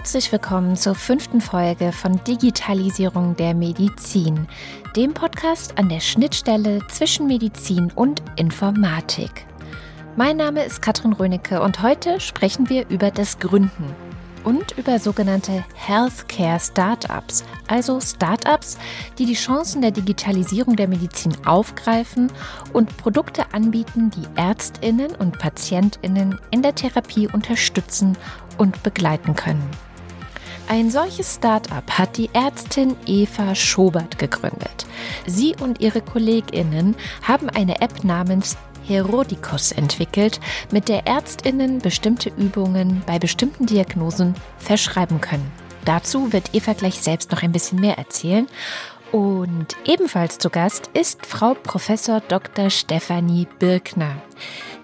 Herzlich willkommen zur fünften Folge von Digitalisierung der Medizin, dem Podcast an der Schnittstelle zwischen Medizin und Informatik. Mein Name ist Katrin Rönecke und heute sprechen wir über das Gründen und über sogenannte Healthcare Startups, also Startups, die die Chancen der Digitalisierung der Medizin aufgreifen und Produkte anbieten, die Ärztinnen und Patientinnen in der Therapie unterstützen und begleiten können. Ein solches Startup hat die Ärztin Eva Schobert gegründet. Sie und ihre Kolleginnen haben eine App namens Herodicus entwickelt, mit der Ärztinnen bestimmte Übungen bei bestimmten Diagnosen verschreiben können. Dazu wird Eva gleich selbst noch ein bisschen mehr erzählen. Und ebenfalls zu Gast ist Frau Professor Dr. Stefanie Birkner.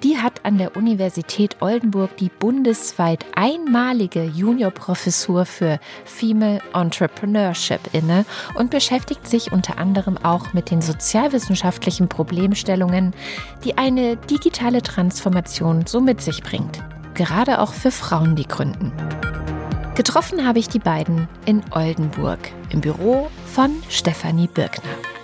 Die hat an der Universität Oldenburg die bundesweit einmalige Juniorprofessur für Female Entrepreneurship inne und beschäftigt sich unter anderem auch mit den sozialwissenschaftlichen Problemstellungen, die eine digitale Transformation so mit sich bringt. Gerade auch für Frauen, die gründen. Getroffen habe ich die beiden in Oldenburg im Büro von Stefanie Birkner.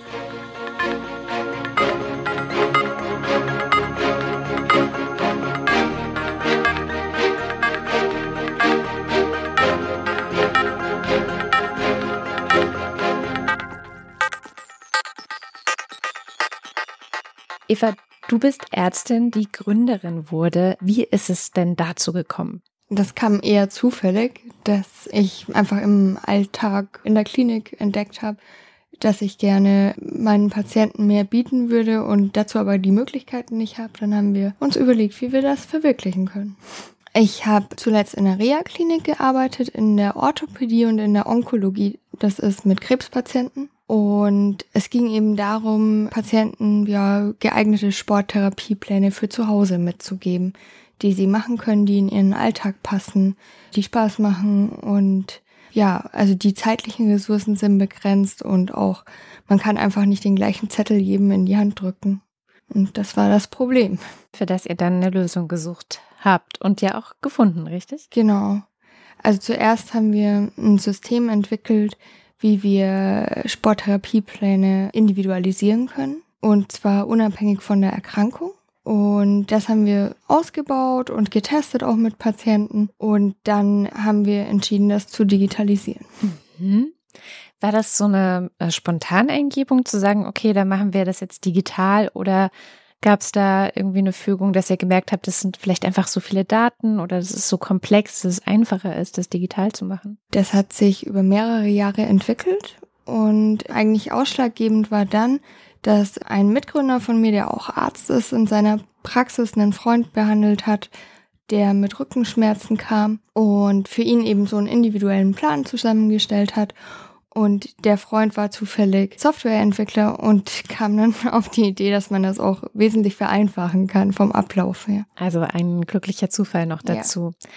Eva, du bist Ärztin, die Gründerin wurde. Wie ist es denn dazu gekommen? Das kam eher zufällig, dass ich einfach im Alltag in der Klinik entdeckt habe, dass ich gerne meinen Patienten mehr bieten würde und dazu aber die Möglichkeiten nicht habe. Dann haben wir uns überlegt, wie wir das verwirklichen können. Ich habe zuletzt in der Reha-Klinik gearbeitet, in der Orthopädie und in der Onkologie. Das ist mit Krebspatienten. Und es ging eben darum, Patienten ja geeignete Sporttherapiepläne für zu Hause mitzugeben, die sie machen können, die in ihren Alltag passen, die Spaß machen und ja, also die zeitlichen Ressourcen sind begrenzt und auch man kann einfach nicht den gleichen Zettel jedem in die Hand drücken. Und das war das Problem. Für das ihr dann eine Lösung gesucht habt und ja auch gefunden, richtig? Genau. Also zuerst haben wir ein System entwickelt, wie wir Sporttherapiepläne individualisieren können. Und zwar unabhängig von der Erkrankung. Und das haben wir ausgebaut und getestet auch mit Patienten. Und dann haben wir entschieden, das zu digitalisieren. Mhm. War das so eine äh, spontane Eingebung zu sagen, okay, dann machen wir das jetzt digital oder Gab es da irgendwie eine Fügung, dass ihr gemerkt habt, das sind vielleicht einfach so viele Daten oder das ist so komplex, dass es einfacher ist, das digital zu machen? Das hat sich über mehrere Jahre entwickelt und eigentlich ausschlaggebend war dann, dass ein Mitgründer von mir, der auch Arzt ist, in seiner Praxis einen Freund behandelt hat, der mit Rückenschmerzen kam und für ihn eben so einen individuellen Plan zusammengestellt hat und der Freund war zufällig Softwareentwickler und kam dann auf die Idee, dass man das auch wesentlich vereinfachen kann vom Ablauf her. Also ein glücklicher Zufall noch dazu. Ja.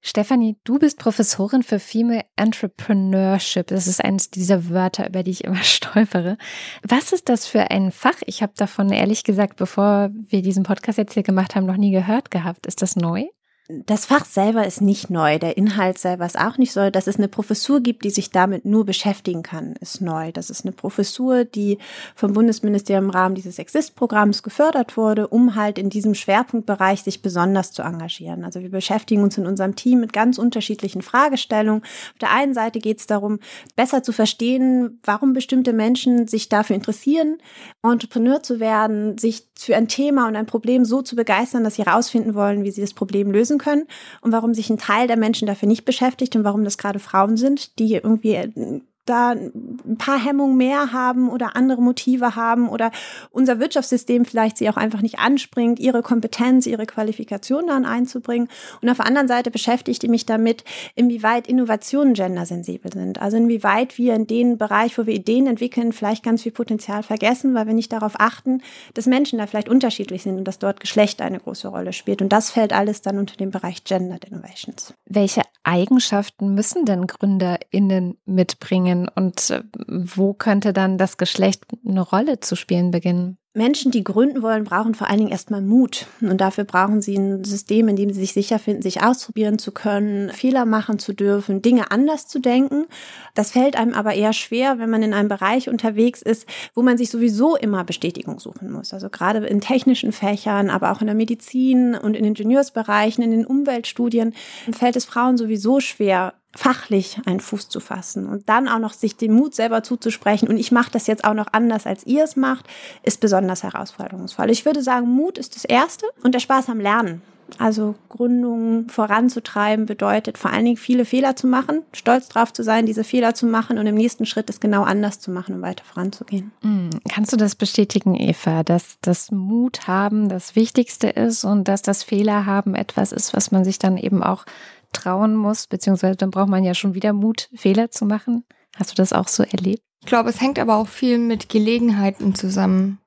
Stefanie, du bist Professorin für Female Entrepreneurship. Das ist eines dieser Wörter, über die ich immer stolpere. Was ist das für ein Fach? Ich habe davon ehrlich gesagt, bevor wir diesen Podcast jetzt hier gemacht haben, noch nie gehört gehabt. Ist das neu? Das Fach selber ist nicht neu, der Inhalt selber ist auch nicht neu. Dass es eine Professur gibt, die sich damit nur beschäftigen kann, ist neu. Das ist eine Professur, die vom Bundesministerium im Rahmen dieses Exist-Programms gefördert wurde, um halt in diesem Schwerpunktbereich sich besonders zu engagieren. Also wir beschäftigen uns in unserem Team mit ganz unterschiedlichen Fragestellungen. Auf der einen Seite geht es darum, besser zu verstehen, warum bestimmte Menschen sich dafür interessieren, Entrepreneur zu werden, sich für ein Thema und ein Problem so zu begeistern, dass sie herausfinden wollen, wie sie das Problem lösen lösen können und warum sich ein Teil der Menschen dafür nicht beschäftigt und warum das gerade Frauen sind, die irgendwie äh, da ein paar Hemmungen mehr haben oder andere Motive haben oder unser Wirtschaftssystem vielleicht sie auch einfach nicht anspringt, ihre Kompetenz, ihre Qualifikation dann einzubringen. Und auf der anderen Seite beschäftigte ich mich damit, inwieweit Innovationen gendersensibel sind. Also inwieweit wir in dem Bereich, wo wir Ideen entwickeln, vielleicht ganz viel Potenzial vergessen, weil wir nicht darauf achten, dass Menschen da vielleicht unterschiedlich sind und dass dort Geschlecht eine große Rolle spielt. Und das fällt alles dann unter den Bereich Gendered Innovations. Welche Eigenschaften müssen denn GründerInnen mitbringen und äh, wo könnte dann das Geschlecht eine Rolle zu spielen beginnen? Menschen, die gründen wollen, brauchen vor allen Dingen erstmal Mut. Und dafür brauchen sie ein System, in dem sie sich sicher finden, sich ausprobieren zu können, Fehler machen zu dürfen, Dinge anders zu denken. Das fällt einem aber eher schwer, wenn man in einem Bereich unterwegs ist, wo man sich sowieso immer Bestätigung suchen muss. Also gerade in technischen Fächern, aber auch in der Medizin und in Ingenieursbereichen, in den Umweltstudien fällt es Frauen sowieso schwer, fachlich einen Fuß zu fassen und dann auch noch sich den Mut selber zuzusprechen und ich mache das jetzt auch noch anders, als ihr es macht, ist besonders herausforderungsvoll. Ich würde sagen, Mut ist das Erste und der Spaß am Lernen. Also Gründungen voranzutreiben bedeutet vor allen Dingen viele Fehler zu machen, stolz drauf zu sein, diese Fehler zu machen und im nächsten Schritt es genau anders zu machen, um weiter voranzugehen. Mm, kannst du das bestätigen, Eva, dass das Mut haben das Wichtigste ist und dass das Fehler haben etwas ist, was man sich dann eben auch trauen muss, beziehungsweise dann braucht man ja schon wieder Mut, Fehler zu machen. Hast du das auch so erlebt? Ich glaube, es hängt aber auch viel mit Gelegenheiten zusammen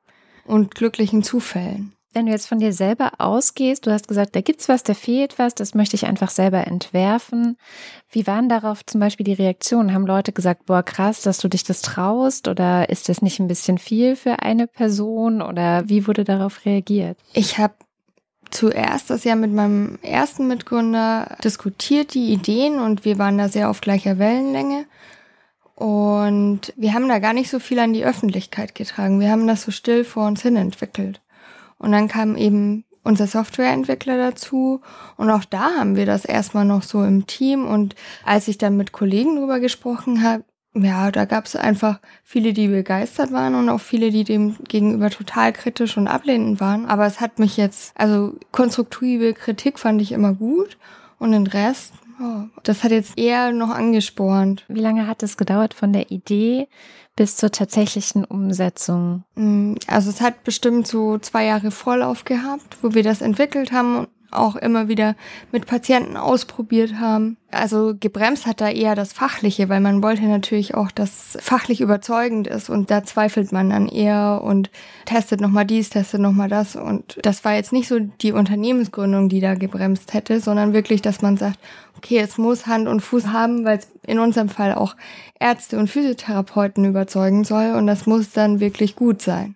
und glücklichen Zufällen. Wenn du jetzt von dir selber ausgehst, du hast gesagt, da gibt's was, da fehlt was, das möchte ich einfach selber entwerfen. Wie waren darauf zum Beispiel die Reaktionen? Haben Leute gesagt, boah, krass, dass du dich das traust? Oder ist das nicht ein bisschen viel für eine Person? Oder wie wurde darauf reagiert? Ich habe zuerst das ja mit meinem ersten Mitgründer diskutiert, die Ideen, und wir waren da sehr auf gleicher Wellenlänge. Und wir haben da gar nicht so viel an die Öffentlichkeit getragen. Wir haben das so still vor uns hin entwickelt. Und dann kam eben unser Softwareentwickler dazu. Und auch da haben wir das erstmal noch so im Team. Und als ich dann mit Kollegen drüber gesprochen habe, ja, da gab es einfach viele, die begeistert waren und auch viele, die dem gegenüber total kritisch und ablehnend waren. Aber es hat mich jetzt, also konstruktive Kritik fand ich immer gut und den Rest, oh, das hat jetzt eher noch angespornt. Wie lange hat es gedauert von der Idee bis zur tatsächlichen Umsetzung? Mm, also es hat bestimmt so zwei Jahre Vorlauf gehabt, wo wir das entwickelt haben auch immer wieder mit Patienten ausprobiert haben. Also gebremst hat da eher das Fachliche, weil man wollte natürlich auch, dass fachlich überzeugend ist und da zweifelt man dann eher und testet nochmal dies, testet nochmal das und das war jetzt nicht so die Unternehmensgründung, die da gebremst hätte, sondern wirklich, dass man sagt, okay, es muss Hand und Fuß haben, weil es in unserem Fall auch Ärzte und Physiotherapeuten überzeugen soll und das muss dann wirklich gut sein.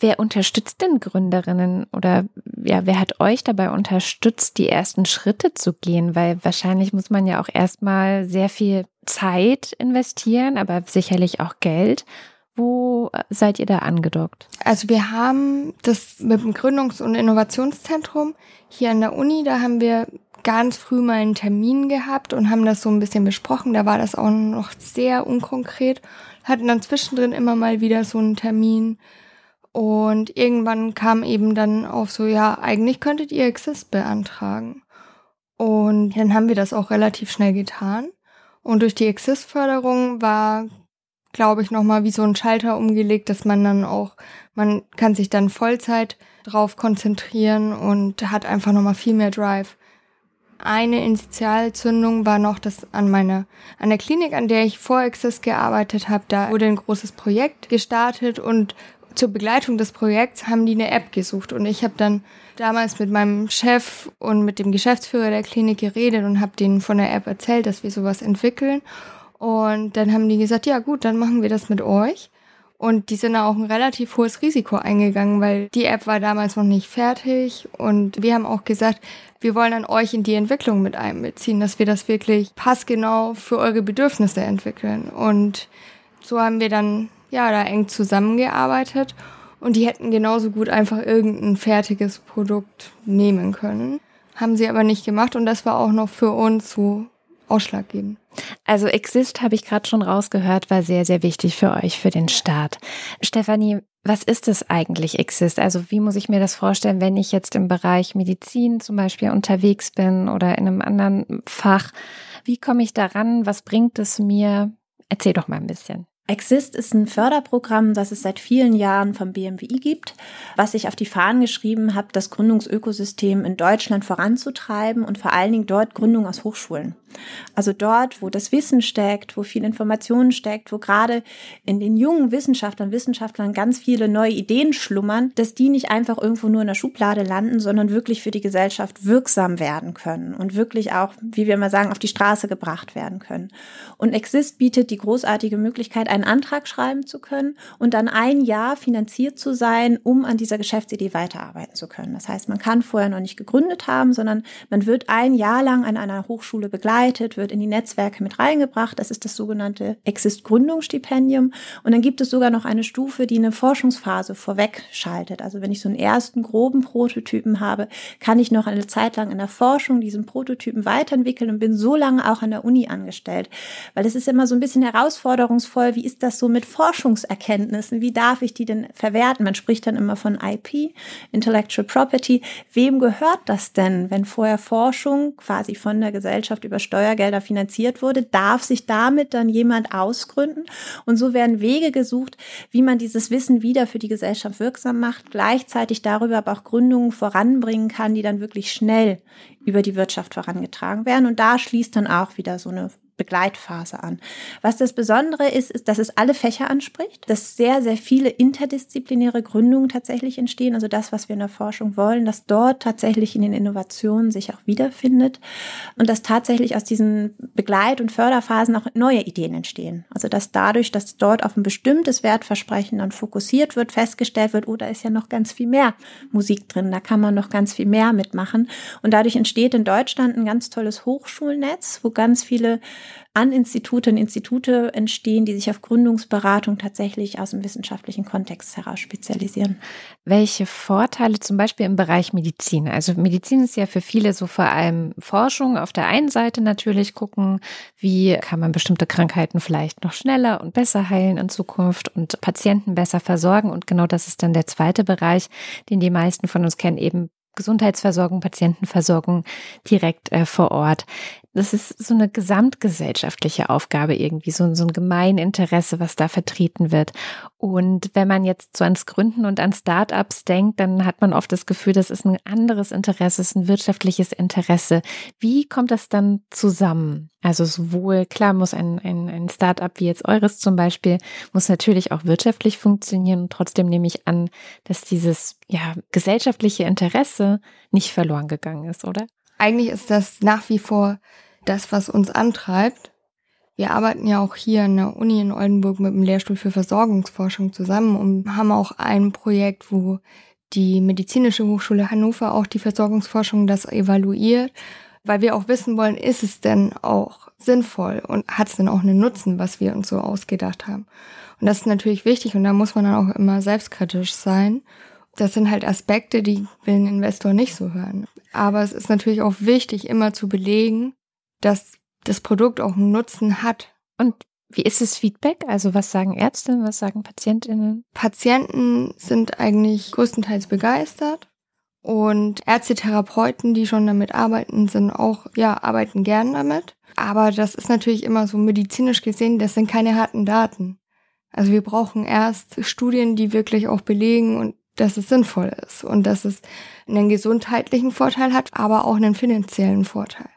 Wer unterstützt denn Gründerinnen oder ja, wer hat euch dabei unterstützt, die ersten Schritte zu gehen? Weil wahrscheinlich muss man ja auch erstmal sehr viel Zeit investieren, aber sicherlich auch Geld. Wo seid ihr da angedockt? Also wir haben das mit dem Gründungs- und Innovationszentrum hier an der Uni, da haben wir ganz früh mal einen Termin gehabt und haben das so ein bisschen besprochen. Da war das auch noch sehr unkonkret. Hatten dann zwischendrin immer mal wieder so einen Termin und irgendwann kam eben dann auf so, ja, eigentlich könntet ihr Exist beantragen. Und dann haben wir das auch relativ schnell getan. Und durch die Exist-Förderung war, glaube ich, nochmal wie so ein Schalter umgelegt, dass man dann auch, man kann sich dann Vollzeit drauf konzentrieren und hat einfach nochmal viel mehr Drive. Eine Initialzündung war noch, dass an meiner, an der Klinik, an der ich vor Exist gearbeitet habe, da wurde ein großes Projekt gestartet und zur Begleitung des Projekts haben die eine App gesucht und ich habe dann damals mit meinem Chef und mit dem Geschäftsführer der Klinik geredet und habe denen von der App erzählt, dass wir sowas entwickeln und dann haben die gesagt, ja gut, dann machen wir das mit euch. Und die sind auch ein relativ hohes Risiko eingegangen, weil die App war damals noch nicht fertig. Und wir haben auch gesagt, wir wollen an euch in die Entwicklung mit einbeziehen, dass wir das wirklich passgenau für eure Bedürfnisse entwickeln. Und so haben wir dann ja, da eng zusammengearbeitet und die hätten genauso gut einfach irgendein fertiges Produkt nehmen können. Haben sie aber nicht gemacht und das war auch noch für uns so ausschlaggebend. Also Exist habe ich gerade schon rausgehört, war sehr, sehr wichtig für euch, für den Start. Stefanie, was ist es eigentlich Exist? Also wie muss ich mir das vorstellen, wenn ich jetzt im Bereich Medizin zum Beispiel unterwegs bin oder in einem anderen Fach? Wie komme ich daran? Was bringt es mir? Erzähl doch mal ein bisschen. Exist ist ein Förderprogramm, das es seit vielen Jahren vom BMWI gibt, was sich auf die Fahnen geschrieben hat, das Gründungsökosystem in Deutschland voranzutreiben und vor allen Dingen dort Gründung aus Hochschulen Also dort, wo das Wissen steckt, wo viel Information steckt, wo gerade in den jungen Wissenschaftlern, Wissenschaftlern ganz viele neue Ideen schlummern, dass die nicht einfach irgendwo nur in der Schublade landen, sondern wirklich für die Gesellschaft wirksam werden können und wirklich auch, wie wir immer sagen, auf die Straße gebracht werden können. Und Exist bietet die großartige Möglichkeit, einen Antrag schreiben zu können und dann ein Jahr finanziert zu sein, um an dieser Geschäftsidee weiterarbeiten zu können. Das heißt, man kann vorher noch nicht gegründet haben, sondern man wird ein Jahr lang an einer Hochschule begleitet, wird in die Netzwerke mit reingebracht. Das ist das sogenannte Exist-Gründungsstipendium. Und dann gibt es sogar noch eine Stufe, die eine Forschungsphase vorweg schaltet. Also wenn ich so einen ersten groben Prototypen habe, kann ich noch eine Zeit lang in der Forschung diesen Prototypen weiterentwickeln und bin so lange auch an der Uni angestellt. Weil es ist immer so ein bisschen herausforderungsvoll, wie ist das so mit Forschungserkenntnissen? Wie darf ich die denn verwerten? Man spricht dann immer von IP, Intellectual Property. Wem gehört das denn, wenn vorher Forschung quasi von der Gesellschaft über Steuergelder finanziert wurde? Darf sich damit dann jemand ausgründen? Und so werden Wege gesucht, wie man dieses Wissen wieder für die Gesellschaft wirksam macht, gleichzeitig darüber aber auch Gründungen voranbringen kann, die dann wirklich schnell über die Wirtschaft vorangetragen werden. Und da schließt dann auch wieder so eine Begleitphase an. Was das Besondere ist, ist, dass es alle Fächer anspricht, dass sehr, sehr viele interdisziplinäre Gründungen tatsächlich entstehen. Also das, was wir in der Forschung wollen, dass dort tatsächlich in den Innovationen sich auch wiederfindet und dass tatsächlich aus diesen Begleit- und Förderphasen auch neue Ideen entstehen. Also dass dadurch, dass dort auf ein bestimmtes Wertversprechen dann fokussiert wird, festgestellt wird, oh, ist ja noch ganz viel mehr Musik drin, da kann man noch ganz viel mehr mitmachen. Und dadurch entsteht in Deutschland ein ganz tolles Hochschulnetz, wo ganz viele an Institute und Institute entstehen, die sich auf Gründungsberatung tatsächlich aus dem wissenschaftlichen Kontext heraus spezialisieren. Welche Vorteile zum Beispiel im Bereich Medizin? Also Medizin ist ja für viele so vor allem Forschung. Auf der einen Seite natürlich gucken, wie kann man bestimmte Krankheiten vielleicht noch schneller und besser heilen in Zukunft und Patienten besser versorgen. Und genau das ist dann der zweite Bereich, den die meisten von uns kennen, eben Gesundheitsversorgung, Patientenversorgung direkt äh, vor Ort. Das ist so eine gesamtgesellschaftliche Aufgabe irgendwie, so, so ein Gemeininteresse, was da vertreten wird. Und wenn man jetzt so ans Gründen und an Startups denkt, dann hat man oft das Gefühl, das ist ein anderes Interesse, es ist ein wirtschaftliches Interesse. Wie kommt das dann zusammen? Also sowohl, klar muss ein, ein, ein Startup wie jetzt eures zum Beispiel, muss natürlich auch wirtschaftlich funktionieren und trotzdem nehme ich an, dass dieses ja, gesellschaftliche Interesse nicht verloren gegangen ist, oder? Eigentlich ist das nach wie vor das, was uns antreibt. Wir arbeiten ja auch hier an der Uni in Oldenburg mit dem Lehrstuhl für Versorgungsforschung zusammen und haben auch ein Projekt, wo die Medizinische Hochschule Hannover auch die Versorgungsforschung das evaluiert, weil wir auch wissen wollen, ist es denn auch sinnvoll und hat es denn auch einen Nutzen, was wir uns so ausgedacht haben. Und das ist natürlich wichtig und da muss man dann auch immer selbstkritisch sein. Das sind halt Aspekte, die will ein Investor nicht so hören. Aber es ist natürlich auch wichtig, immer zu belegen, dass das Produkt auch einen Nutzen hat. Und wie ist das Feedback? Also was sagen Ärzte, was sagen Patientinnen? Patienten sind eigentlich größtenteils begeistert und Ärzte-Therapeuten, die schon damit arbeiten, sind auch, ja, arbeiten gern damit. Aber das ist natürlich immer so medizinisch gesehen, das sind keine harten Daten. Also wir brauchen erst Studien, die wirklich auch belegen und dass es sinnvoll ist und dass es einen gesundheitlichen Vorteil hat, aber auch einen finanziellen Vorteil.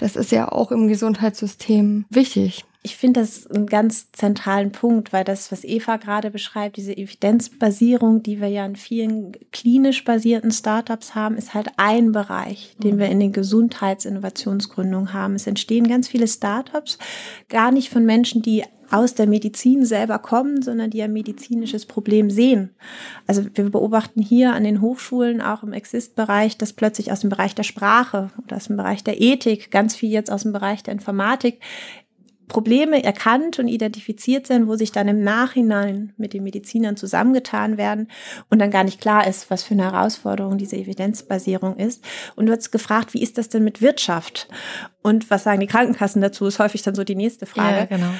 Das ist ja auch im Gesundheitssystem wichtig. Ich finde das einen ganz zentralen Punkt, weil das, was Eva gerade beschreibt, diese Evidenzbasierung, die wir ja in vielen klinisch basierten Startups haben, ist halt ein Bereich, den wir in den Gesundheitsinnovationsgründungen haben. Es entstehen ganz viele Startups, gar nicht von Menschen, die aus der Medizin selber kommen, sondern die ein medizinisches Problem sehen. Also wir beobachten hier an den Hochschulen, auch im Exist-Bereich, dass plötzlich aus dem Bereich der Sprache oder aus dem Bereich der Ethik, ganz viel jetzt aus dem Bereich der Informatik, Probleme erkannt und identifiziert sind, wo sich dann im Nachhinein mit den Medizinern zusammengetan werden und dann gar nicht klar ist, was für eine Herausforderung diese Evidenzbasierung ist. Und du hast gefragt, wie ist das denn mit Wirtschaft? Und was sagen die Krankenkassen dazu, ist häufig dann so die nächste Frage. Ja, genau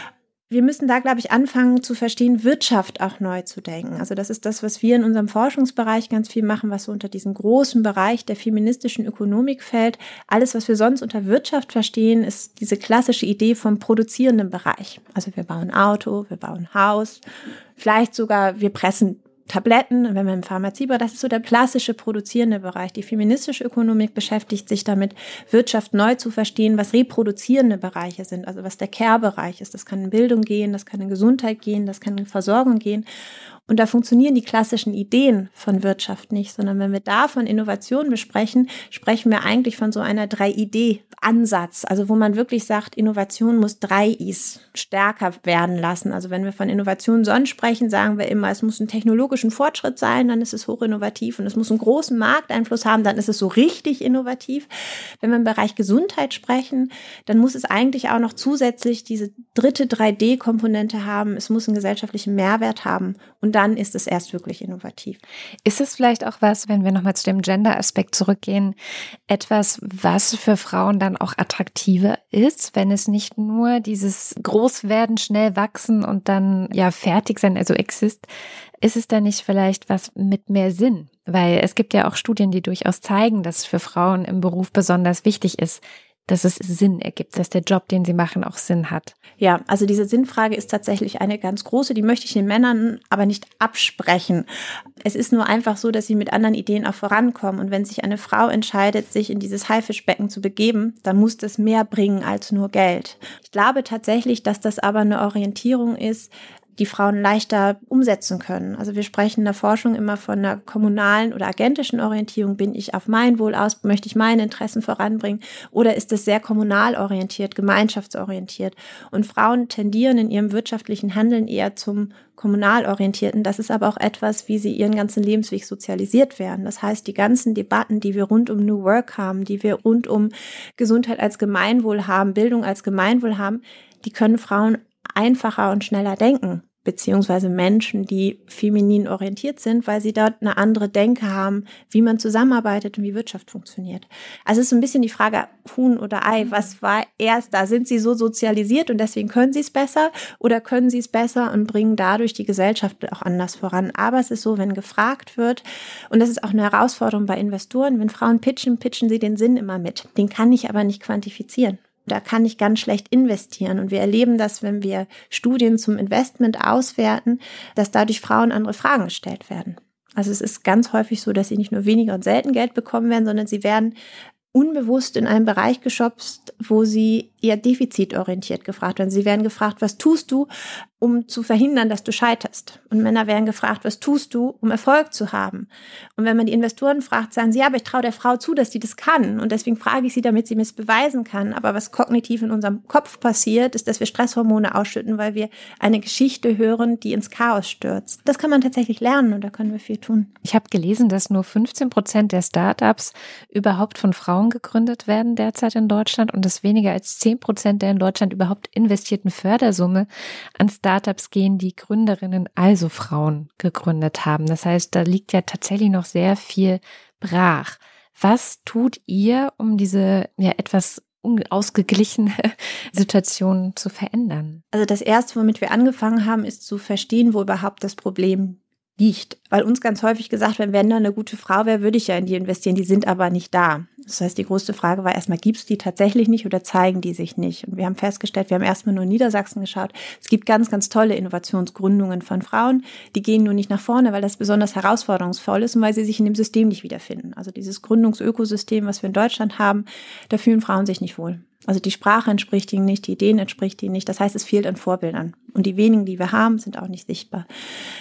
wir müssen da, glaube ich, anfangen zu verstehen, Wirtschaft auch neu zu denken. Also das ist das, was wir in unserem Forschungsbereich ganz viel machen, was so unter diesen großen Bereich der feministischen Ökonomik fällt. Alles, was wir sonst unter Wirtschaft verstehen, ist diese klassische Idee vom produzierenden Bereich. Also wir bauen Auto, wir bauen Haus, vielleicht sogar wir pressen Tabletten, wenn wir im Pharmaziebereich, das ist so der klassische produzierende Bereich. Die feministische Ökonomik beschäftigt sich damit, Wirtschaft neu zu verstehen, was reproduzierende Bereiche sind, also was der Care-Bereich ist. Das kann in Bildung gehen, das kann in Gesundheit gehen, das kann in Versorgung gehen. Und da funktionieren die klassischen Ideen von Wirtschaft nicht, sondern wenn wir da von Innovation besprechen, sprechen wir eigentlich von so einer 3-Idee-Ansatz, also wo man wirklich sagt, Innovation muss drei Is stärker werden lassen. Also wenn wir von Innovation sonst sprechen, sagen wir immer, es muss einen technologischen Fortschritt sein, dann ist es hochinnovativ und es muss einen großen Markteinfluss haben, dann ist es so richtig innovativ. Wenn wir im Bereich Gesundheit sprechen, dann muss es eigentlich auch noch zusätzlich diese dritte 3D-Komponente haben. Es muss einen gesellschaftlichen Mehrwert haben und dann ist es erst wirklich innovativ. Ist es vielleicht auch was, wenn wir nochmal zu dem Gender-Aspekt zurückgehen, etwas, was für Frauen dann auch attraktiver ist, wenn es nicht nur dieses Großwerden, schnell wachsen und dann ja fertig sein, also exist, ist es dann nicht vielleicht was mit mehr Sinn? Weil es gibt ja auch Studien, die durchaus zeigen, dass für Frauen im Beruf besonders wichtig ist, dass es Sinn ergibt, dass der Job, den sie machen, auch Sinn hat. Ja, also diese Sinnfrage ist tatsächlich eine ganz große, die möchte ich den Männern aber nicht absprechen. Es ist nur einfach so, dass sie mit anderen Ideen auch vorankommen. Und wenn sich eine Frau entscheidet, sich in dieses Haifischbecken zu begeben, dann muss das mehr bringen als nur Geld. Ich glaube tatsächlich, dass das aber eine Orientierung ist, die Frauen leichter umsetzen können. Also wir sprechen in der Forschung immer von einer kommunalen oder agentischen Orientierung. Bin ich auf mein Wohl aus? Möchte ich meine Interessen voranbringen? Oder ist es sehr kommunal orientiert, gemeinschaftsorientiert? Und Frauen tendieren in ihrem wirtschaftlichen Handeln eher zum kommunal orientierten. Das ist aber auch etwas, wie sie ihren ganzen Lebensweg sozialisiert werden. Das heißt, die ganzen Debatten, die wir rund um New Work haben, die wir rund um Gesundheit als Gemeinwohl haben, Bildung als Gemeinwohl haben, die können Frauen einfacher und schneller denken beziehungsweise Menschen, die feminin orientiert sind, weil sie dort eine andere Denke haben, wie man zusammenarbeitet und wie Wirtschaft funktioniert. Also es ist so ein bisschen die Frage Huhn oder Ei, mhm. was war erst da? Sind sie so sozialisiert und deswegen können sie es besser oder können sie es besser und bringen dadurch die Gesellschaft auch anders voran? Aber es ist so, wenn gefragt wird, und das ist auch eine Herausforderung bei Investoren, wenn Frauen pitchen, pitchen sie den Sinn immer mit. Den kann ich aber nicht quantifizieren da kann ich ganz schlecht investieren. Und wir erleben das, wenn wir Studien zum Investment auswerten, dass dadurch Frauen andere Fragen gestellt werden. Also es ist ganz häufig so, dass sie nicht nur weniger und selten Geld bekommen werden, sondern sie werden unbewusst in einen Bereich geschopst, wo sie eher defizitorientiert gefragt werden. Sie werden gefragt, was tust du, um zu verhindern, dass du scheiterst? Und Männer werden gefragt, was tust du, um Erfolg zu haben? Und wenn man die Investoren fragt, sagen sie, ja, aber ich traue der Frau zu, dass sie das kann. Und deswegen frage ich sie, damit sie mir es beweisen kann. Aber was kognitiv in unserem Kopf passiert, ist, dass wir Stresshormone ausschütten, weil wir eine Geschichte hören, die ins Chaos stürzt. Das kann man tatsächlich lernen und da können wir viel tun. Ich habe gelesen, dass nur 15 Prozent der Startups überhaupt von Frauen gegründet werden derzeit in Deutschland und dass weniger als 10 Prozent der in Deutschland überhaupt investierten Fördersumme an Startups gehen, die Gründerinnen, also Frauen, gegründet haben. Das heißt, da liegt ja tatsächlich noch sehr viel brach. Was tut ihr, um diese ja etwas ausgeglichene Situation zu verändern? Also das erste, womit wir angefangen haben, ist zu verstehen, wo überhaupt das Problem liegt. Weil uns ganz häufig gesagt wird, wenn da eine gute Frau wäre, würde ich ja in die investieren. Die sind aber nicht da. Das heißt, die größte Frage war erstmal, gibt es die tatsächlich nicht oder zeigen die sich nicht? Und wir haben festgestellt, wir haben erstmal nur in Niedersachsen geschaut. Es gibt ganz, ganz tolle Innovationsgründungen von Frauen. Die gehen nur nicht nach vorne, weil das besonders herausforderungsvoll ist und weil sie sich in dem System nicht wiederfinden. Also dieses Gründungsökosystem, was wir in Deutschland haben, da fühlen Frauen sich nicht wohl. Also die Sprache entspricht ihnen nicht, die Ideen entspricht ihnen nicht. Das heißt, es fehlt an Vorbildern. Und die wenigen, die wir haben, sind auch nicht sichtbar.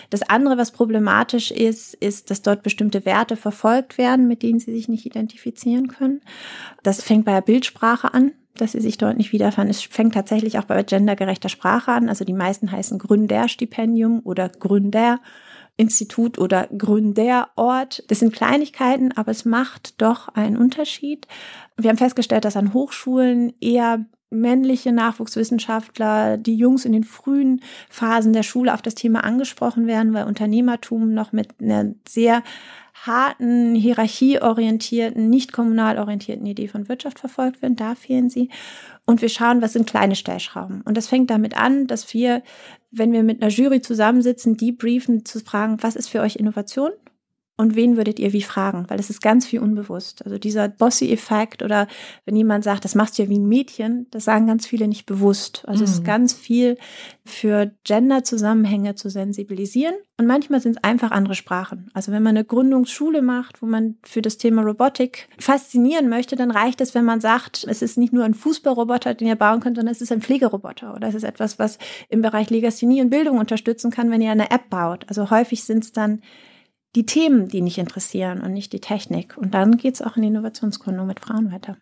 Das andere, was problematisch ist, ist, dass dort bestimmte Werte verfolgt werden, mit denen sie sich nicht identifizieren können. Das fängt bei der Bildsprache an dass sie sich dort nicht wiederfinden. Es fängt tatsächlich auch bei gendergerechter Sprache an. Also die meisten heißen Gründerstipendium oder Gründer. Institut oder Gründerort. Das sind Kleinigkeiten, aber es macht doch einen Unterschied. Wir haben festgestellt, dass an Hochschulen eher männliche Nachwuchswissenschaftler, die Jungs in den frühen Phasen der Schule auf das Thema angesprochen werden, weil Unternehmertum noch mit einer sehr harten, hierarchieorientierten, nicht kommunal orientierten Idee von Wirtschaft verfolgt wird. Da fehlen sie. Und wir schauen, was sind kleine Stellschrauben. Und das fängt damit an, dass wir, wenn wir mit einer Jury zusammensitzen, die briefen, zu fragen, was ist für euch Innovation? Und wen würdet ihr wie fragen? Weil es ist ganz viel unbewusst. Also dieser Bossy-Effekt oder wenn jemand sagt, das machst du ja wie ein Mädchen, das sagen ganz viele nicht bewusst. Also mhm. es ist mhm. ganz viel für Gender-Zusammenhänge zu sensibilisieren. Und manchmal sind es einfach andere Sprachen. Also wenn man eine Gründungsschule macht, wo man für das Thema Robotik faszinieren möchte, dann reicht es, wenn man sagt, es ist nicht nur ein Fußballroboter, den ihr bauen könnt, sondern es ist ein Pflegeroboter oder es ist etwas, was im Bereich Legasthenie und Bildung unterstützen kann, wenn ihr eine App baut. Also häufig sind es dann die Themen, die mich interessieren und nicht die Technik. Und dann geht es auch in die Innovationsgründung mit Frauen weiter.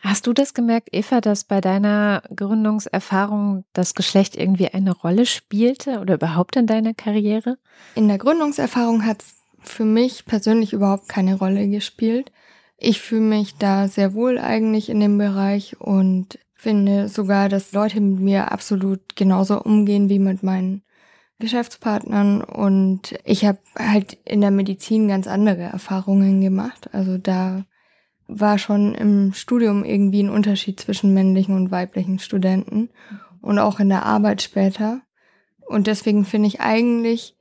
Hast du das gemerkt, Eva, dass bei deiner Gründungserfahrung das Geschlecht irgendwie eine Rolle spielte oder überhaupt in deiner Karriere? In der Gründungserfahrung hat es für mich persönlich überhaupt keine Rolle gespielt. Ich fühle mich da sehr wohl eigentlich in dem Bereich und finde sogar, dass Leute mit mir absolut genauso umgehen wie mit meinen Geschäftspartnern und ich habe halt in der Medizin ganz andere Erfahrungen gemacht. Also da war schon im Studium irgendwie ein Unterschied zwischen männlichen und weiblichen Studenten und auch in der Arbeit später. Und deswegen finde ich eigentlich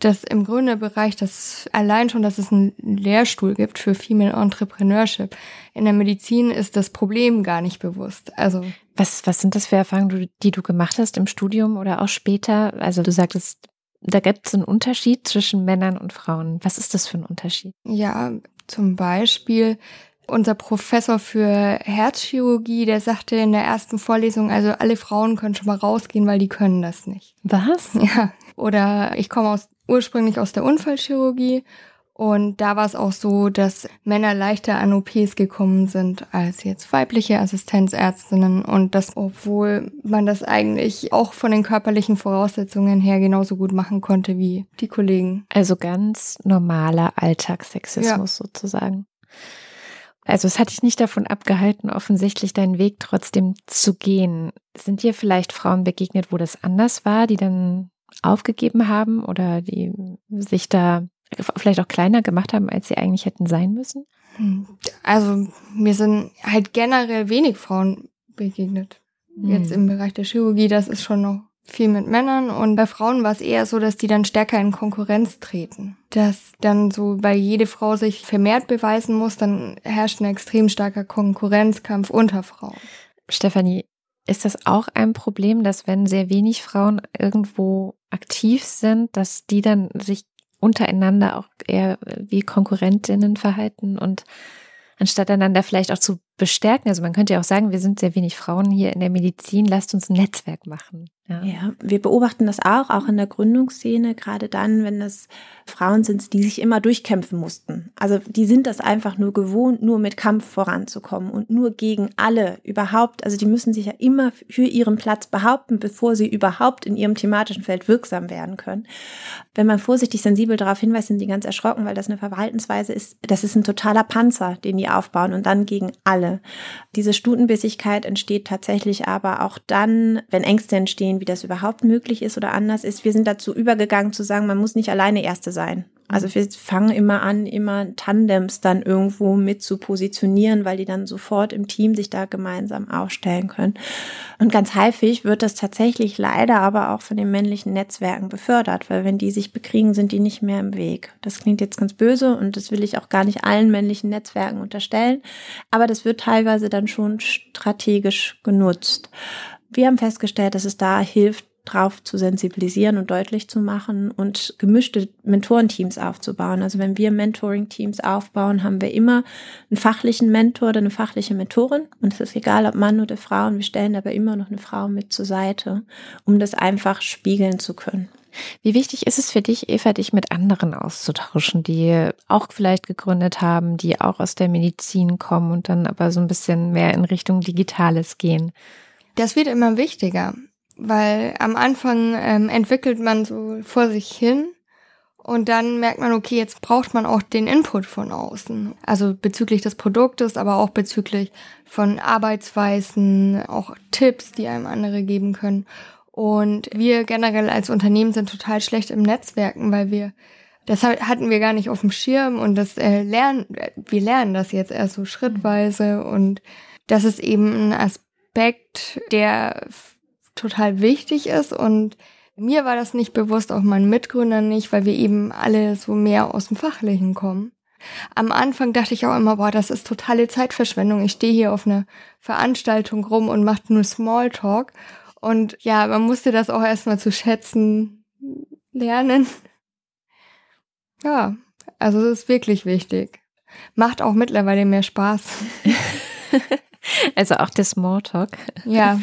dass im Gründerbereich das allein schon, dass es einen Lehrstuhl gibt für Female Entrepreneurship. In der Medizin ist das Problem gar nicht bewusst. Also was was sind das für Erfahrungen, die du gemacht hast im Studium oder auch später? Also du sagtest, da gibt es einen Unterschied zwischen Männern und Frauen. Was ist das für ein Unterschied? Ja, zum Beispiel unser Professor für Herzchirurgie, der sagte in der ersten Vorlesung, also alle Frauen können schon mal rausgehen, weil die können das nicht. Was? Ja. Oder ich komme aus ursprünglich aus der Unfallchirurgie und da war es auch so, dass Männer leichter an OPs gekommen sind als jetzt weibliche Assistenzärztinnen und das, obwohl man das eigentlich auch von den körperlichen Voraussetzungen her genauso gut machen konnte wie die Kollegen. Also ganz normaler Alltagssexismus ja. sozusagen. Also es hat dich nicht davon abgehalten, offensichtlich deinen Weg trotzdem zu gehen. Sind dir vielleicht Frauen begegnet, wo das anders war, die dann aufgegeben haben oder die sich da vielleicht auch kleiner gemacht haben, als sie eigentlich hätten sein müssen? Hm. Also mir sind halt generell wenig Frauen begegnet. Jetzt hm. im Bereich der Chirurgie, das ist schon noch viel mit Männern und bei Frauen war es eher so, dass die dann stärker in Konkurrenz treten. Dass dann so, weil jede Frau sich vermehrt beweisen muss, dann herrscht ein extrem starker Konkurrenzkampf unter Frauen. Stefanie, ist das auch ein Problem, dass wenn sehr wenig Frauen irgendwo aktiv sind, dass die dann sich untereinander auch eher wie Konkurrentinnen verhalten und anstatt einander vielleicht auch zu bestärken. Also man könnte ja auch sagen, wir sind sehr wenig Frauen hier in der Medizin, lasst uns ein Netzwerk machen. Ja. ja, wir beobachten das auch, auch in der Gründungsszene, gerade dann, wenn es Frauen sind, die sich immer durchkämpfen mussten. Also die sind das einfach nur gewohnt, nur mit Kampf voranzukommen und nur gegen alle überhaupt. Also die müssen sich ja immer für ihren Platz behaupten, bevor sie überhaupt in ihrem thematischen Feld wirksam werden können. Wenn man vorsichtig sensibel darauf hinweist, sind die ganz erschrocken, weil das eine Verhaltensweise ist. Das ist ein totaler Panzer, den die aufbauen und dann gegen alle. Diese Stutenbissigkeit entsteht tatsächlich aber auch dann, wenn Ängste entstehen, wie das überhaupt möglich ist oder anders ist. Wir sind dazu übergegangen zu sagen, man muss nicht alleine Erste sein. Also wir fangen immer an, immer Tandems dann irgendwo mit zu positionieren, weil die dann sofort im Team sich da gemeinsam aufstellen können. Und ganz häufig wird das tatsächlich leider aber auch von den männlichen Netzwerken befördert, weil wenn die sich bekriegen, sind die nicht mehr im Weg. Das klingt jetzt ganz böse und das will ich auch gar nicht allen männlichen Netzwerken unterstellen, aber das wird teilweise dann schon strategisch genutzt. Wir haben festgestellt, dass es da hilft, drauf zu sensibilisieren und deutlich zu machen und gemischte Mentorenteams aufzubauen. Also wenn wir Mentoring-Teams aufbauen, haben wir immer einen fachlichen Mentor oder eine fachliche Mentorin. Und es ist egal, ob Mann oder Frau. Und wir stellen aber immer noch eine Frau mit zur Seite, um das einfach spiegeln zu können. Wie wichtig ist es für dich, Eva, dich mit anderen auszutauschen, die auch vielleicht gegründet haben, die auch aus der Medizin kommen und dann aber so ein bisschen mehr in Richtung Digitales gehen? Das wird immer wichtiger weil am Anfang ähm, entwickelt man so vor sich hin und dann merkt man, okay, jetzt braucht man auch den Input von außen. Also bezüglich des Produktes, aber auch bezüglich von Arbeitsweisen, auch Tipps, die einem andere geben können. Und wir generell als Unternehmen sind total schlecht im Netzwerken, weil wir das hatten wir gar nicht auf dem Schirm und das äh, lernen, wir lernen das jetzt erst so schrittweise und das ist eben ein Aspekt, der total wichtig ist und Mir war das nicht bewusst, auch meinen Mitgründern nicht, weil wir eben alle so mehr aus dem Fachlichen kommen. Am Anfang dachte ich auch immer, boah, das ist totale Zeitverschwendung. Ich stehe hier auf einer Veranstaltung rum und mache nur Smalltalk. Und ja, man musste das auch erstmal zu schätzen lernen. Ja, also es ist wirklich wichtig. Macht auch mittlerweile mehr Spaß. also auch der Smalltalk. Ja.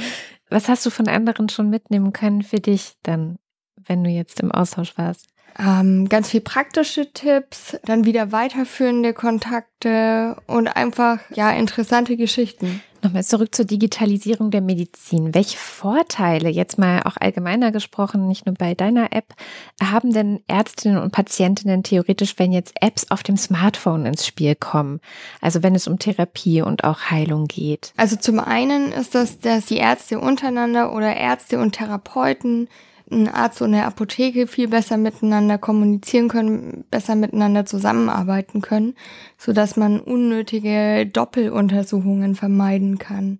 Was hast du von anderen schon mitnehmen können für dich dann, wenn du jetzt im Austausch warst? Ähm, ganz viel praktische Tipps, dann wieder weiterführende Kontakte und einfach, ja, interessante Geschichten. Nochmal zurück zur Digitalisierung der Medizin. Welche Vorteile, jetzt mal auch allgemeiner gesprochen, nicht nur bei deiner App, haben denn Ärztinnen und Patientinnen theoretisch, wenn jetzt Apps auf dem Smartphone ins Spiel kommen? Also wenn es um Therapie und auch Heilung geht. Also zum einen ist das, dass die Ärzte untereinander oder Ärzte und Therapeuten ein Arzt und eine Apotheke viel besser miteinander kommunizieren können, besser miteinander zusammenarbeiten können, so dass man unnötige Doppeluntersuchungen vermeiden kann.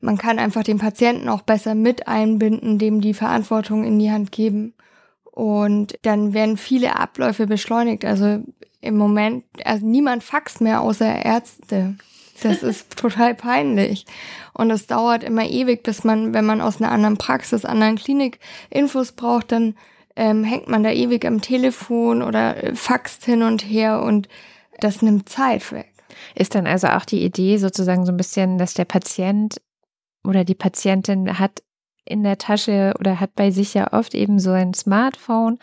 Man kann einfach den Patienten auch besser mit einbinden, dem die Verantwortung in die Hand geben. Und dann werden viele Abläufe beschleunigt. Also im Moment, also niemand faxt mehr außer Ärzte. Das ist total peinlich. Und es dauert immer ewig, bis man, wenn man aus einer anderen Praxis, anderen Klinik Infos braucht, dann ähm, hängt man da ewig am Telefon oder äh, faxt hin und her und das nimmt Zeit weg. Ist dann also auch die Idee sozusagen so ein bisschen, dass der Patient oder die Patientin hat in der Tasche oder hat bei sich ja oft eben so ein Smartphone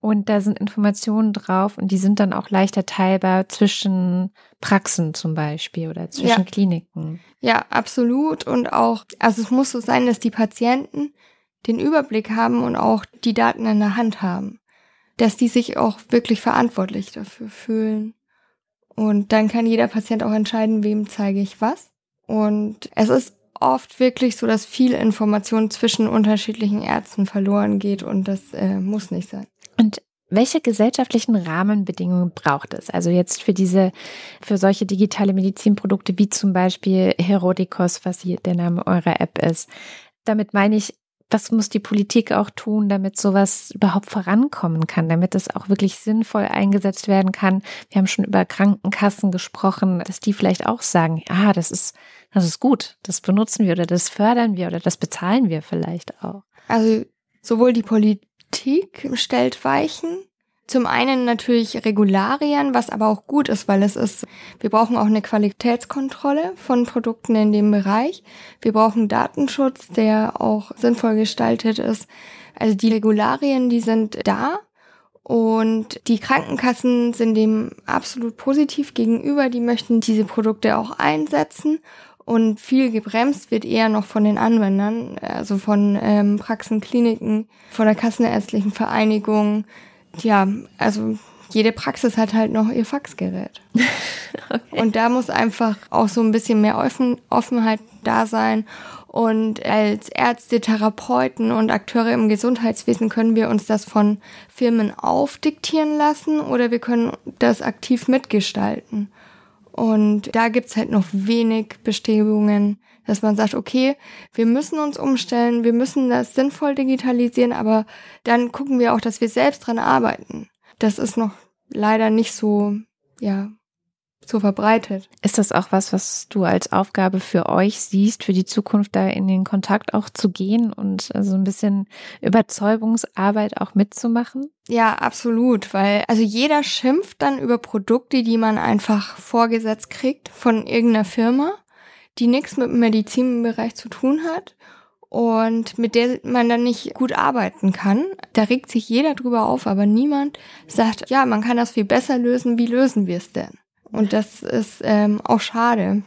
und da sind Informationen drauf und die sind dann auch leichter teilbar zwischen Praxen zum Beispiel oder zwischen ja. Kliniken. Ja, absolut. Und auch, also es muss so sein, dass die Patienten den Überblick haben und auch die Daten in der Hand haben. Dass die sich auch wirklich verantwortlich dafür fühlen. Und dann kann jeder Patient auch entscheiden, wem zeige ich was. Und es ist oft wirklich so, dass viel Information zwischen unterschiedlichen Ärzten verloren geht und das äh, muss nicht sein. Und welche gesellschaftlichen Rahmenbedingungen braucht es? Also jetzt für diese, für solche digitale Medizinprodukte wie zum Beispiel Herodikos, was hier der Name eurer App ist. Damit meine ich, was muss die Politik auch tun, damit sowas überhaupt vorankommen kann, damit es auch wirklich sinnvoll eingesetzt werden kann? Wir haben schon über Krankenkassen gesprochen, dass die vielleicht auch sagen, ah, das ist, das ist gut, das benutzen wir oder das fördern wir oder das bezahlen wir vielleicht auch. Also sowohl die Politik Politik stellt Weichen. Zum einen natürlich Regularien, was aber auch gut ist, weil es ist, wir brauchen auch eine Qualitätskontrolle von Produkten in dem Bereich. Wir brauchen Datenschutz, der auch sinnvoll gestaltet ist. Also die Regularien, die sind da. Und die Krankenkassen sind dem absolut positiv gegenüber. Die möchten diese Produkte auch einsetzen und viel gebremst wird eher noch von den Anwendern, also von ähm, Praxen, Kliniken, von der Kassenärztlichen Vereinigung. Ja, also jede Praxis hat halt noch ihr Faxgerät. okay. Und da muss einfach auch so ein bisschen mehr Offen Offenheit da sein. Und als Ärzte, Therapeuten und Akteure im Gesundheitswesen können wir uns das von Firmen aufdiktieren lassen oder wir können das aktiv mitgestalten. Und da gibt's halt noch wenig Bestrebungen, dass man sagt, okay, wir müssen uns umstellen, wir müssen das sinnvoll digitalisieren, aber dann gucken wir auch, dass wir selbst dran arbeiten. Das ist noch leider nicht so, ja, so verbreitet. Ist das auch was, was du als Aufgabe für euch siehst, für die Zukunft da in den Kontakt auch zu gehen und so also ein bisschen Überzeugungsarbeit auch mitzumachen? Ja, absolut, weil also jeder schimpft dann über Produkte, die man einfach vorgesetzt kriegt von irgendeiner Firma, die nichts mit dem Medizinbereich zu tun hat und mit der man dann nicht gut arbeiten kann. Da regt sich jeder drüber auf, aber niemand sagt, ja, man kann das viel besser lösen. Wie lösen wir es denn? Und das ist ähm, auch schade.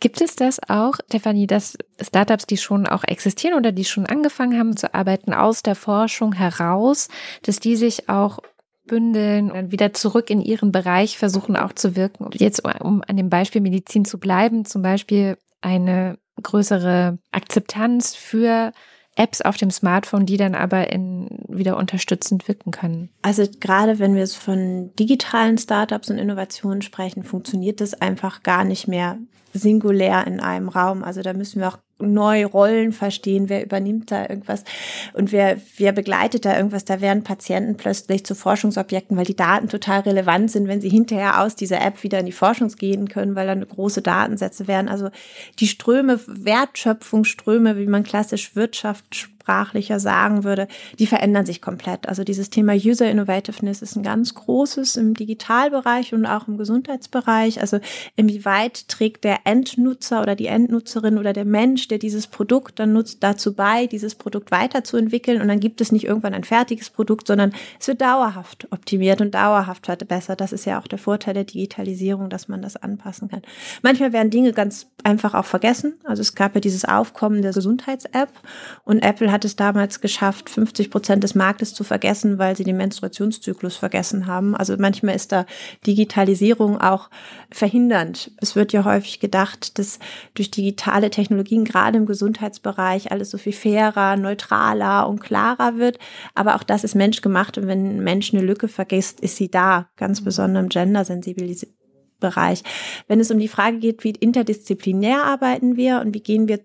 Gibt es das auch, Stefanie, dass Startups, die schon auch existieren oder die schon angefangen haben zu arbeiten aus der Forschung heraus, dass die sich auch bündeln und wieder zurück in ihren Bereich versuchen auch zu wirken? Jetzt, um an dem Beispiel Medizin zu bleiben, zum Beispiel eine größere Akzeptanz für Apps auf dem Smartphone, die dann aber in, wieder unterstützend wirken können. Also gerade wenn wir es von digitalen Startups und Innovationen sprechen, funktioniert das einfach gar nicht mehr singulär in einem Raum. Also da müssen wir auch neu Rollen verstehen, wer übernimmt da irgendwas und wer, wer begleitet da irgendwas. Da werden Patienten plötzlich zu Forschungsobjekten, weil die Daten total relevant sind, wenn sie hinterher aus dieser App wieder in die Forschung gehen können, weil dann große Datensätze werden. Also die Ströme, Wertschöpfungsströme, wie man klassisch Wirtschaft sprachlicher sagen würde, die verändern sich komplett. Also dieses Thema User Innovativeness ist ein ganz großes im Digitalbereich und auch im Gesundheitsbereich. Also inwieweit trägt der Endnutzer oder die Endnutzerin oder der Mensch, der dieses Produkt dann nutzt, dazu bei, dieses Produkt weiterzuentwickeln. Und dann gibt es nicht irgendwann ein fertiges Produkt, sondern es wird dauerhaft optimiert und dauerhaft besser. Das ist ja auch der Vorteil der Digitalisierung, dass man das anpassen kann. Manchmal werden Dinge ganz einfach auch vergessen. Also es gab ja dieses Aufkommen der Gesundheits-App und Apple hat es damals geschafft, 50 Prozent des Marktes zu vergessen, weil sie den Menstruationszyklus vergessen haben. Also manchmal ist da Digitalisierung auch verhindernd. Es wird ja häufig gedacht, dass durch digitale Technologien gerade im Gesundheitsbereich alles so viel fairer, neutraler und klarer wird. Aber auch das ist menschgemacht und wenn ein Mensch eine Lücke vergisst, ist sie da, ganz besonders im Gendersensibilisierung. Bereich. Wenn es um die Frage geht, wie interdisziplinär arbeiten wir und wie gehen wir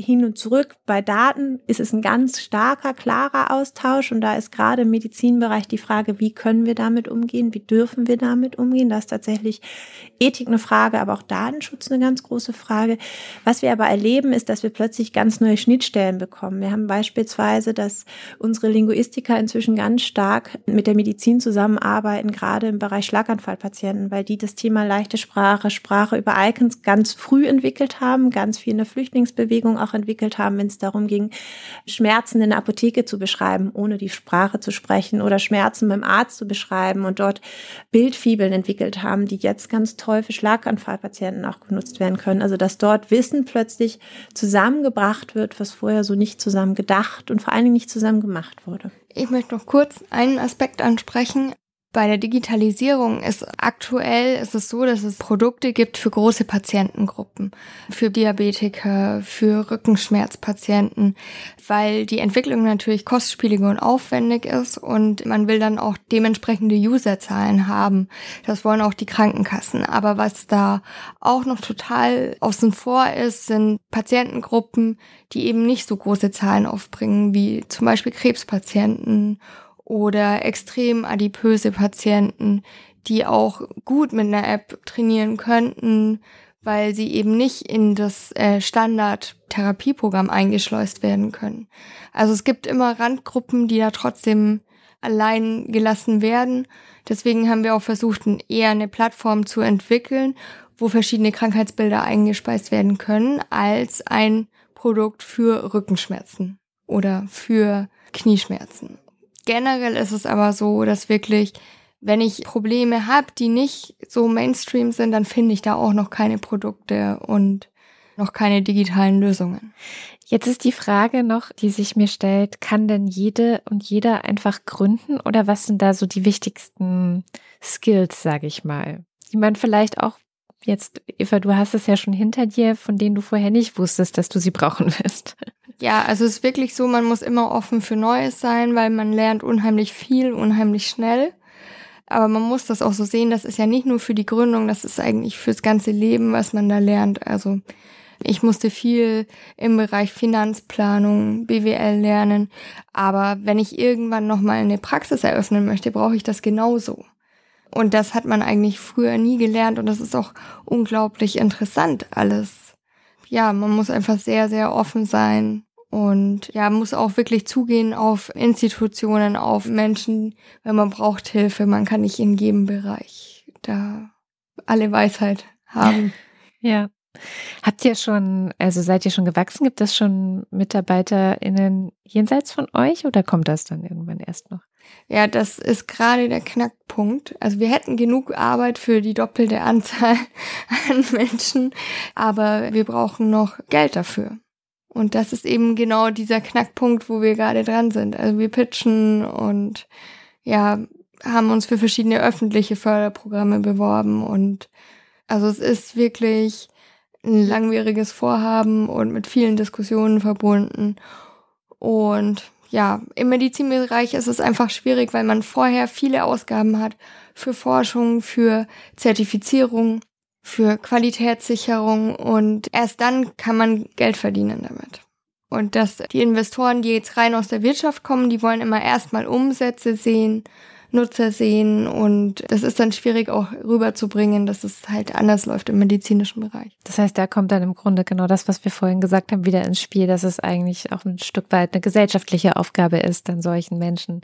hin und zurück. Bei Daten ist es ein ganz starker, klarer Austausch und da ist gerade im Medizinbereich die Frage, wie können wir damit umgehen, wie dürfen wir damit umgehen. Da ist tatsächlich Ethik eine Frage, aber auch Datenschutz eine ganz große Frage. Was wir aber erleben, ist, dass wir plötzlich ganz neue Schnittstellen bekommen. Wir haben beispielsweise, dass unsere Linguistiker inzwischen ganz stark mit der Medizin zusammenarbeiten, gerade im Bereich Schlaganfallpatienten, weil die das Thema leichte Sprache, Sprache über Icons ganz früh entwickelt haben, ganz viel in der Flüchtlingsbewegung auch entwickelt haben, wenn es darum ging, Schmerzen in der Apotheke zu beschreiben, ohne die Sprache zu sprechen oder Schmerzen beim Arzt zu beschreiben und dort Bildfibeln entwickelt haben, die jetzt ganz toll für Schlaganfallpatienten auch genutzt werden können. Also dass dort Wissen plötzlich zusammengebracht wird, was vorher so nicht zusammen gedacht und vor allen Dingen nicht zusammen gemacht wurde. Ich möchte noch kurz einen Aspekt ansprechen. Bei der Digitalisierung ist aktuell ist es so, dass es Produkte gibt für große Patientengruppen, für Diabetiker, für Rückenschmerzpatienten, weil die Entwicklung natürlich kostspielig und aufwendig ist und man will dann auch dementsprechende Userzahlen haben. Das wollen auch die Krankenkassen. Aber was da auch noch total außen vor ist, sind Patientengruppen, die eben nicht so große Zahlen aufbringen, wie zum Beispiel Krebspatienten oder extrem adipöse Patienten, die auch gut mit einer App trainieren könnten, weil sie eben nicht in das äh, Standard-Therapieprogramm eingeschleust werden können. Also es gibt immer Randgruppen, die da trotzdem allein gelassen werden. Deswegen haben wir auch versucht, eher eine Plattform zu entwickeln, wo verschiedene Krankheitsbilder eingespeist werden können, als ein Produkt für Rückenschmerzen oder für Knieschmerzen. Generell ist es aber so, dass wirklich, wenn ich Probleme habe, die nicht so Mainstream sind, dann finde ich da auch noch keine Produkte und noch keine digitalen Lösungen. Jetzt ist die Frage noch, die sich mir stellt, kann denn jede und jeder einfach gründen oder was sind da so die wichtigsten Skills, sage ich mal, die man vielleicht auch jetzt, Eva, du hast es ja schon hinter dir, von denen du vorher nicht wusstest, dass du sie brauchen wirst. Ja, also es ist wirklich so, man muss immer offen für Neues sein, weil man lernt unheimlich viel, unheimlich schnell. Aber man muss das auch so sehen, das ist ja nicht nur für die Gründung, das ist eigentlich fürs ganze Leben, was man da lernt. Also ich musste viel im Bereich Finanzplanung, BWL lernen. Aber wenn ich irgendwann nochmal eine Praxis eröffnen möchte, brauche ich das genauso. Und das hat man eigentlich früher nie gelernt und das ist auch unglaublich interessant alles. Ja, man muss einfach sehr, sehr offen sein und ja, muss auch wirklich zugehen auf Institutionen, auf Menschen, wenn man braucht Hilfe. Man kann nicht in jedem Bereich da alle Weisheit haben. Ja. Habt ihr schon, also seid ihr schon gewachsen? Gibt es schon MitarbeiterInnen jenseits von euch oder kommt das dann irgendwann erst noch? Ja, das ist gerade der Knackpunkt. Also wir hätten genug Arbeit für die doppelte Anzahl an Menschen, aber wir brauchen noch Geld dafür. Und das ist eben genau dieser Knackpunkt, wo wir gerade dran sind. Also wir pitchen und ja, haben uns für verschiedene öffentliche Förderprogramme beworben und also es ist wirklich ein langwieriges Vorhaben und mit vielen Diskussionen verbunden. Und ja, im Medizinbereich ist es einfach schwierig, weil man vorher viele Ausgaben hat für Forschung, für Zertifizierung. Für Qualitätssicherung und erst dann kann man Geld verdienen damit. Und dass die Investoren, die jetzt rein aus der Wirtschaft kommen, die wollen immer erstmal Umsätze sehen, Nutzer sehen und das ist dann schwierig auch rüberzubringen, dass es halt anders läuft im medizinischen Bereich. Das heißt, da kommt dann im Grunde genau das, was wir vorhin gesagt haben, wieder ins Spiel, dass es eigentlich auch ein Stück weit eine gesellschaftliche Aufgabe ist, dann solchen Menschen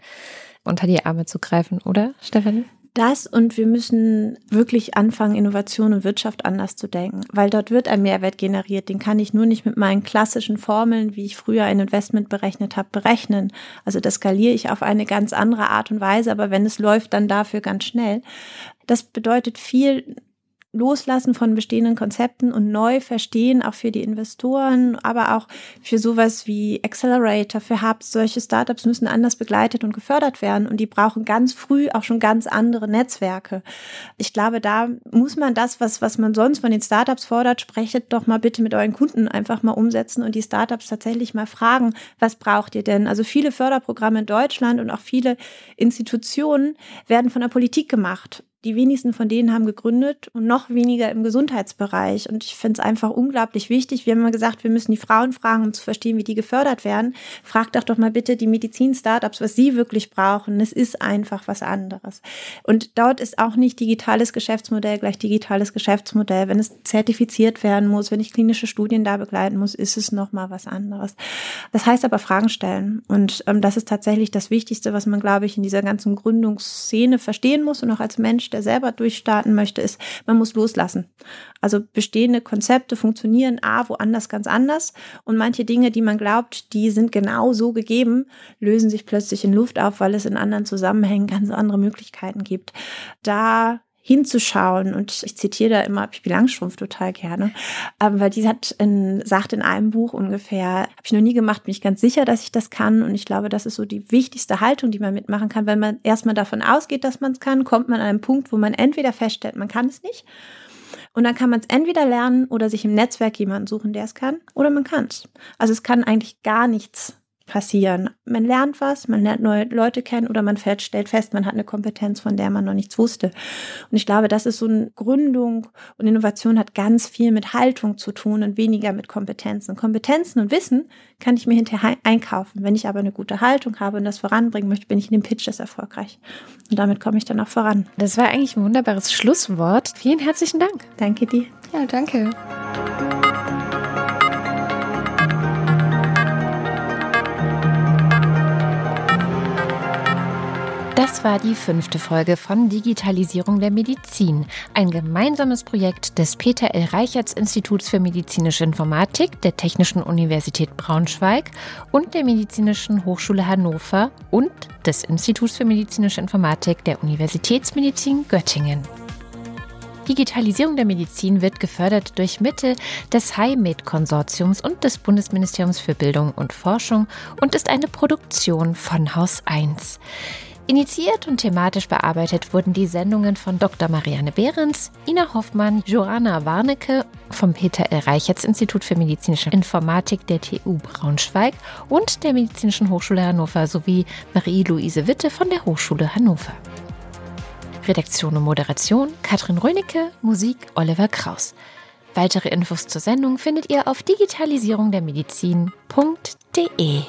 unter die Arme zu greifen, oder, Stefanie? Das und wir müssen wirklich anfangen, Innovation und Wirtschaft anders zu denken, weil dort wird ein Mehrwert generiert. Den kann ich nur nicht mit meinen klassischen Formeln, wie ich früher ein Investment berechnet habe, berechnen. Also das skaliere ich auf eine ganz andere Art und Weise, aber wenn es läuft, dann dafür ganz schnell. Das bedeutet viel Loslassen von bestehenden Konzepten und neu verstehen, auch für die Investoren, aber auch für sowas wie Accelerator, für Hubs. Solche Startups müssen anders begleitet und gefördert werden und die brauchen ganz früh auch schon ganz andere Netzwerke. Ich glaube, da muss man das, was, was man sonst von den Startups fordert, sprechet doch mal bitte mit euren Kunden einfach mal umsetzen und die Startups tatsächlich mal fragen, was braucht ihr denn? Also viele Förderprogramme in Deutschland und auch viele Institutionen werden von der Politik gemacht die wenigsten von denen haben gegründet und noch weniger im Gesundheitsbereich. Und ich finde es einfach unglaublich wichtig. Wir haben immer gesagt, wir müssen die Frauen fragen, um zu verstehen, wie die gefördert werden. Fragt doch doch mal bitte die Medizin-Startups, was sie wirklich brauchen. Es ist einfach was anderes. Und dort ist auch nicht digitales Geschäftsmodell gleich digitales Geschäftsmodell. Wenn es zertifiziert werden muss, wenn ich klinische Studien da begleiten muss, ist es nochmal was anderes. Das heißt aber Fragen stellen. Und ähm, das ist tatsächlich das Wichtigste, was man, glaube ich, in dieser ganzen Gründungsszene verstehen muss und auch als Mensch, der selber durchstarten möchte, ist, man muss loslassen. Also bestehende Konzepte funktionieren A, woanders ganz anders und manche Dinge, die man glaubt, die sind genau so gegeben, lösen sich plötzlich in Luft auf, weil es in anderen Zusammenhängen ganz andere Möglichkeiten gibt. Da hinzuschauen. Und ich zitiere da immer Pippi Langstrumpf total gerne, ähm, weil die hat in, sagt in einem Buch ungefähr, habe ich noch nie gemacht, bin ich ganz sicher, dass ich das kann. Und ich glaube, das ist so die wichtigste Haltung, die man mitmachen kann. Wenn man erstmal davon ausgeht, dass man es kann, kommt man an einen Punkt, wo man entweder feststellt, man kann es nicht. Und dann kann man es entweder lernen oder sich im Netzwerk jemanden suchen, der es kann, oder man kann es. Also es kann eigentlich gar nichts passieren. Man lernt was, man lernt neue Leute kennen oder man fällt, stellt fest, man hat eine Kompetenz, von der man noch nichts wusste. Und ich glaube, das ist so eine Gründung und Innovation hat ganz viel mit Haltung zu tun und weniger mit Kompetenzen. Kompetenzen und Wissen kann ich mir hinterher einkaufen. Wenn ich aber eine gute Haltung habe und das voranbringen möchte, bin ich in dem Pitch das erfolgreich. Und damit komme ich dann auch voran. Das war eigentlich ein wunderbares Schlusswort. Vielen herzlichen Dank. Danke dir. Ja, danke. Das war die fünfte Folge von Digitalisierung der Medizin, ein gemeinsames Projekt des Peter L. Reichertz Instituts für medizinische Informatik der Technischen Universität Braunschweig und der Medizinischen Hochschule Hannover und des Instituts für medizinische Informatik der Universitätsmedizin Göttingen. Digitalisierung der Medizin wird gefördert durch Mittel des HiMed-Konsortiums und des Bundesministeriums für Bildung und Forschung und ist eine Produktion von Haus 1. Initiiert und thematisch bearbeitet wurden die Sendungen von Dr. Marianne Behrens, Ina Hoffmann, Joanna Warnecke vom Peter L. Reichertz Institut für medizinische Informatik der TU Braunschweig und der Medizinischen Hochschule Hannover sowie Marie-Louise Witte von der Hochschule Hannover. Redaktion und Moderation Katrin Rönecke, Musik Oliver Kraus. Weitere Infos zur Sendung findet ihr auf digitalisierungdermedizin.de.